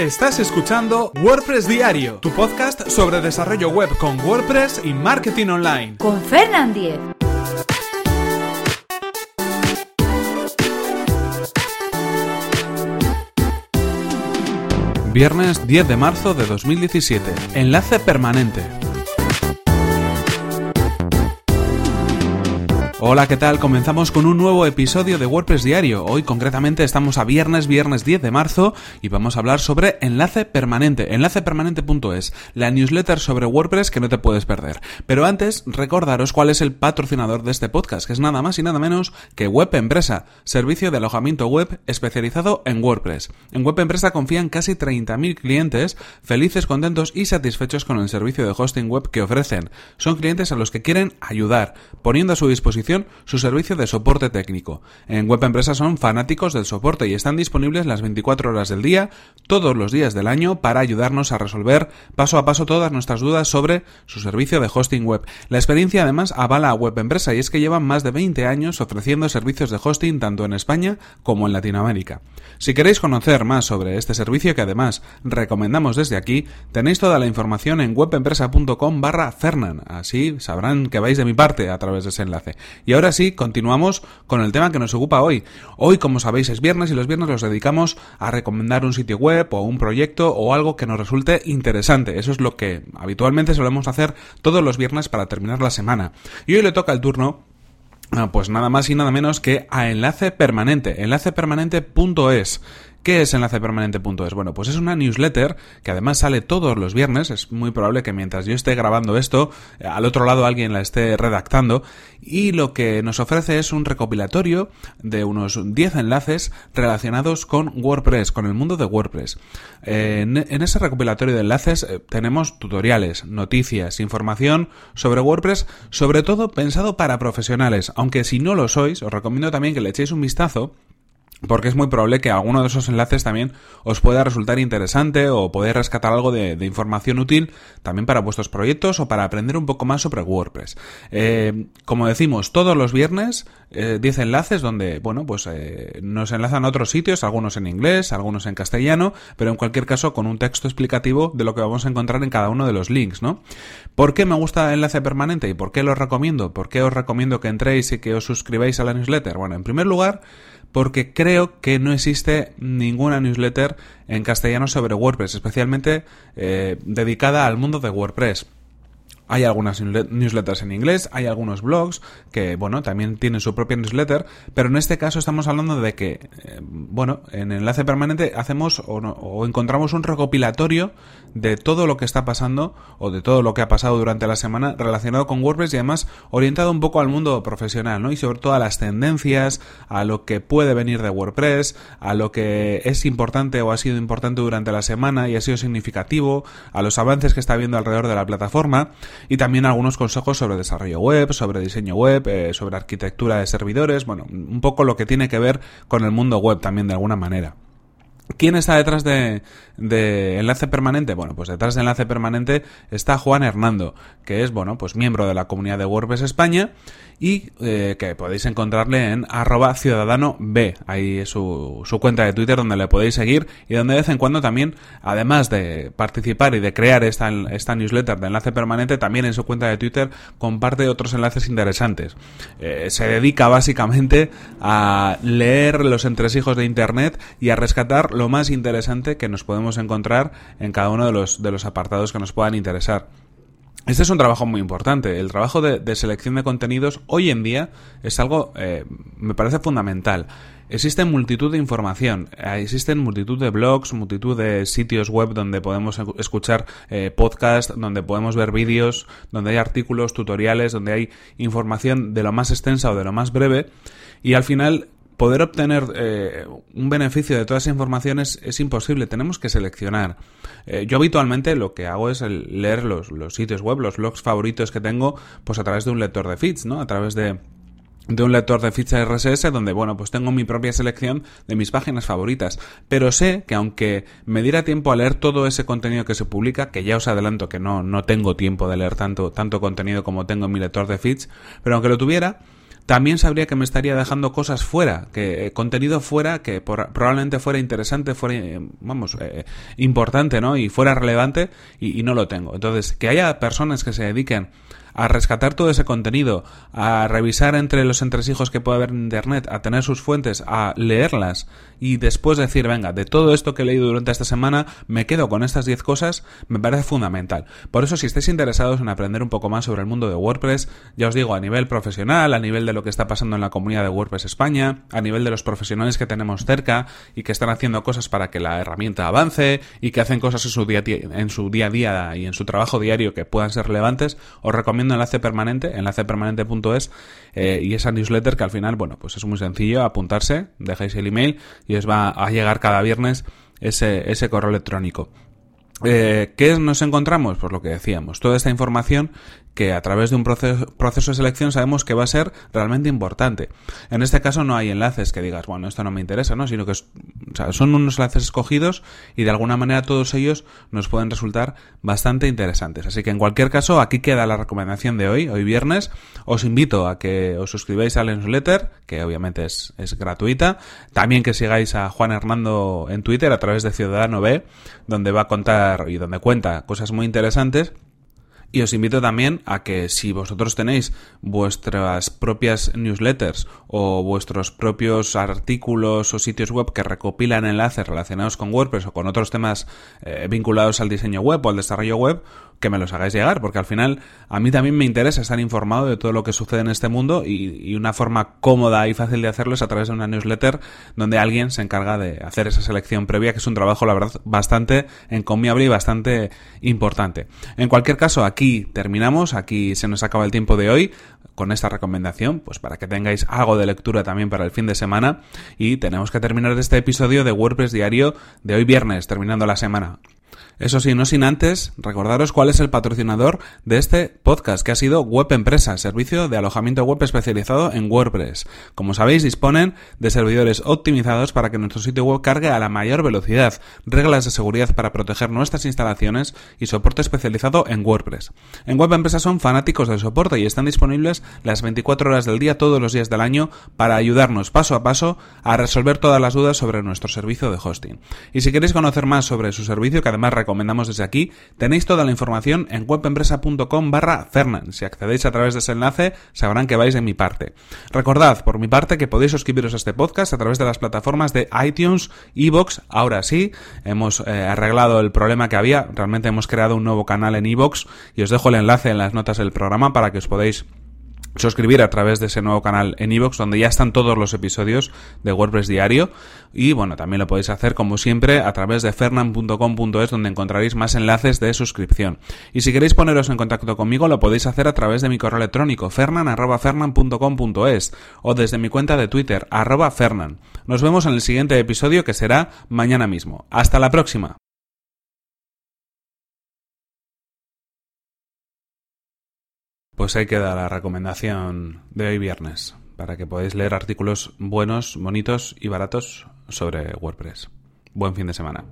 Estás escuchando WordPress Diario, tu podcast sobre desarrollo web con WordPress y marketing online. Con Fernand Diez. Viernes 10 de marzo de 2017. Enlace permanente. Hola, ¿qué tal? Comenzamos con un nuevo episodio de WordPress Diario. Hoy concretamente estamos a viernes, viernes 10 de marzo, y vamos a hablar sobre Enlace Permanente, enlacepermanente.es, la newsletter sobre WordPress que no te puedes perder. Pero antes, recordaros cuál es el patrocinador de este podcast, que es nada más y nada menos que Web Empresa, servicio de alojamiento web especializado en WordPress. En Web Empresa confían casi 30.000 clientes felices, contentos y satisfechos con el servicio de hosting web que ofrecen. Son clientes a los que quieren ayudar, poniendo a su disposición su servicio de soporte técnico. En Web Empresa son fanáticos del soporte y están disponibles las 24 horas del día, todos los días del año, para ayudarnos a resolver paso a paso todas nuestras dudas sobre su servicio de hosting web. La experiencia además avala a Web Empresa y es que llevan más de 20 años ofreciendo servicios de hosting tanto en España como en Latinoamérica. Si queréis conocer más sobre este servicio que además recomendamos desde aquí, tenéis toda la información en webempresa.com barra Fernan, así sabrán que vais de mi parte a través de ese enlace. Y ahora sí, continuamos con el tema que nos ocupa hoy. Hoy, como sabéis, es viernes y los viernes los dedicamos a recomendar un sitio web o un proyecto o algo que nos resulte interesante. Eso es lo que habitualmente solemos hacer todos los viernes para terminar la semana. Y hoy le toca el turno ah, pues nada más y nada menos que a enlace permanente, enlacepermanente.es. ¿Qué es enlacepermanente.es? Bueno, pues es una newsletter que además sale todos los viernes. Es muy probable que mientras yo esté grabando esto, eh, al otro lado alguien la esté redactando. Y lo que nos ofrece es un recopilatorio de unos 10 enlaces relacionados con WordPress, con el mundo de WordPress. En, ese recopilatorio de enlaces eh, tenemos tutoriales, noticias, información sobre WordPress, sobre todo pensado para profesionales. Aunque si no lo sois, os recomiendo también que le echéis un vistazo porque es muy probable que alguno de esos enlaces también os pueda resultar interesante o poder rescatar algo de, información útil también para vuestros proyectos o para aprender un poco más sobre WordPress. Eh, como decimos, todos los viernes 10 eh, enlaces donde, bueno, pues eh, nos enlazan a otros sitios, algunos en inglés, algunos en castellano, pero en cualquier caso con un texto explicativo de lo que vamos a encontrar en cada uno de los links, ¿no? ¿Por qué me gusta el enlace permanente y por qué lo recomiendo? ¿Por qué os recomiendo que entréis y que os suscribáis a la newsletter? Bueno, en primer lugar, porque creo que no existe ninguna newsletter en castellano sobre WordPress, especialmente eh, dedicada al mundo de WordPress. Hay algunas newsletters en inglés, hay algunos blogs que, bueno, también tienen su propia newsletter, pero en este caso estamos hablando de que, eh, bueno, en enlace permanente hacemos o, o, encontramos un recopilatorio de todo lo que está pasando o de todo lo que ha pasado durante la semana relacionado con WordPress y además orientado un poco al mundo profesional, ¿no? Y sobre todo a las tendencias, a lo que puede venir de WordPress, a lo que es importante o ha sido importante durante la semana y ha sido significativo, a los avances que está habiendo alrededor de la plataforma y también algunos consejos sobre desarrollo web, sobre diseño web, eh, sobre arquitectura de servidores, bueno, un poco lo que tiene que ver con el mundo web también de alguna manera. ¿Quién está detrás de, Enlace Permanente? Bueno, pues detrás de Enlace Permanente está Juan Hernando, que es, bueno, pues miembro de la comunidad de WordPress España y eh, que podéis encontrarle en arroba ciudadano B. Ahí es su, su, cuenta de Twitter donde le podéis seguir y donde de vez en cuando también, además de participar y de crear esta, esta newsletter de enlace permanente, también en su cuenta de Twitter comparte otros enlaces interesantes. Eh, se dedica básicamente a leer los entresijos de Internet y a rescatar lo más interesante que nos podemos encontrar en cada uno de los, de los apartados que nos puedan interesar. Este es un trabajo muy importante. El trabajo de, selección de contenidos hoy en día es algo, eh, me parece fundamental. Existen multitud de información, eh, existen multitud de blogs, multitud de sitios web donde podemos escuchar eh, podcasts, donde podemos ver vídeos, donde hay artículos, tutoriales, donde hay información de lo más extensa o de lo más breve. Y al final poder obtener eh, un beneficio de todas esas informaciones es imposible, tenemos que seleccionar. Eh, yo habitualmente lo que hago es leer los, sitios web, los blogs favoritos que tengo, pues a través de un lector de feeds, ¿no? A través de, de un lector de ficha RSS donde, bueno, pues tengo mi propia selección de mis páginas favoritas. Pero sé que aunque me diera tiempo a leer todo ese contenido que se publica, que ya os adelanto que no, no tengo tiempo de leer tanto, tanto contenido como tengo en mi lector de feeds, pero aunque lo tuviera, también sabría que me estaría dejando cosas fuera, que eh, contenido fuera que probablemente fuera interesante, fuera, eh, vamos, eh, importante, ¿no? Y fuera relevante y, no lo tengo. Entonces, que haya personas que se dediquen a rescatar todo ese contenido, a revisar entre los entresijos que puede haber en Internet, a tener sus fuentes, a leerlas y después decir, venga, de todo esto que he leído durante esta semana, me quedo con estas 10 cosas, me parece fundamental. Por eso, si estáis interesados en aprender un poco más sobre el mundo de WordPress, ya os digo, a nivel profesional, a nivel de lo que está pasando en la comunidad de WordPress España, a nivel de los profesionales que tenemos cerca y que están haciendo cosas para que la herramienta avance y que hacen cosas en su día, en su día a día y en su trabajo diario que puedan ser relevantes, os recomiendo enlace permanente, enlacepermanente.es eh, y esa newsletter que al final, bueno, pues es muy sencillo, apuntarse, dejáis el email y os va a llegar cada viernes ese, ese correo electrónico. Eh, ¿Qué nos encontramos? Pues lo que decíamos, toda esta información que a través de un proceso, proceso, de selección sabemos que va a ser realmente importante. En este caso no hay enlaces que digas, bueno, esto no me interesa, ¿no? Sino que son unos enlaces escogidos y de alguna manera todos ellos nos pueden resultar bastante interesantes. Así que en cualquier caso, aquí queda la recomendación de hoy, hoy viernes. Os invito a que os suscribáis al newsletter, que obviamente es, es gratuita. También que sigáis a Juan Hernando en Twitter a través de Ciudadano B, donde va a contar y donde cuenta cosas muy interesantes y os invito también a que si vosotros tenéis vuestras propias newsletters o vuestros propios artículos o sitios web que recopilan enlaces relacionados con WordPress o con otros temas eh, vinculados al diseño web o al desarrollo web, que me los hagáis llegar, porque al final a mí también me interesa estar informado de todo lo que sucede en este mundo y, una forma cómoda y fácil de hacerlo es a través de una newsletter donde alguien se encarga de hacer esa selección previa, que es un trabajo, la verdad, bastante encomiable y bastante importante. En cualquier caso, aquí terminamos, aquí se nos acaba el tiempo de hoy con esta recomendación, pues para que tengáis algo de lectura también para el fin de semana y tenemos que terminar este episodio de WordPress Diario de hoy viernes, terminando la semana. Eso sí, no sin antes recordaros cuál es el patrocinador de este podcast, que ha sido Web Empresa, servicio de alojamiento web especializado en WordPress. Como sabéis, disponen de servidores optimizados para que nuestro sitio web cargue a la mayor velocidad, reglas de seguridad para proteger nuestras instalaciones y soporte especializado en WordPress. En Web Empresa son fanáticos del soporte y están disponibles las 24 horas del día todos los días del año para ayudarnos paso a paso a resolver todas las dudas sobre nuestro servicio de hosting. Y si queréis conocer más sobre su servicio, que además recomendamos desde aquí. Tenéis toda la información en webempresa.com barra Fernan. Si accedéis a través de ese enlace, sabrán que vais de mi parte. Recordad, por mi parte, que podéis suscribiros a este podcast a través de las plataformas de iTunes, Evox. Ahora sí, hemos eh, arreglado el problema que había. Realmente hemos creado un nuevo canal en Evox y os dejo el enlace en las notas del programa para que os podáis suscribir a través de ese nuevo canal en iVoox donde ya están todos los episodios de WordPress diario. Y bueno también lo podéis hacer como siempre a través de fernan.com.es donde encontraréis más enlaces de suscripción. Y si queréis poneros en contacto conmigo lo podéis hacer a través de mi correo electrónico fernan.fernan.com.es o desde mi cuenta de Twitter arroba fernan. Nos vemos en el siguiente episodio que será mañana mismo. Hasta la próxima Pues ahí queda la recomendación de hoy viernes, para que podáis leer artículos buenos, bonitos y baratos sobre WordPress. Buen fin de semana.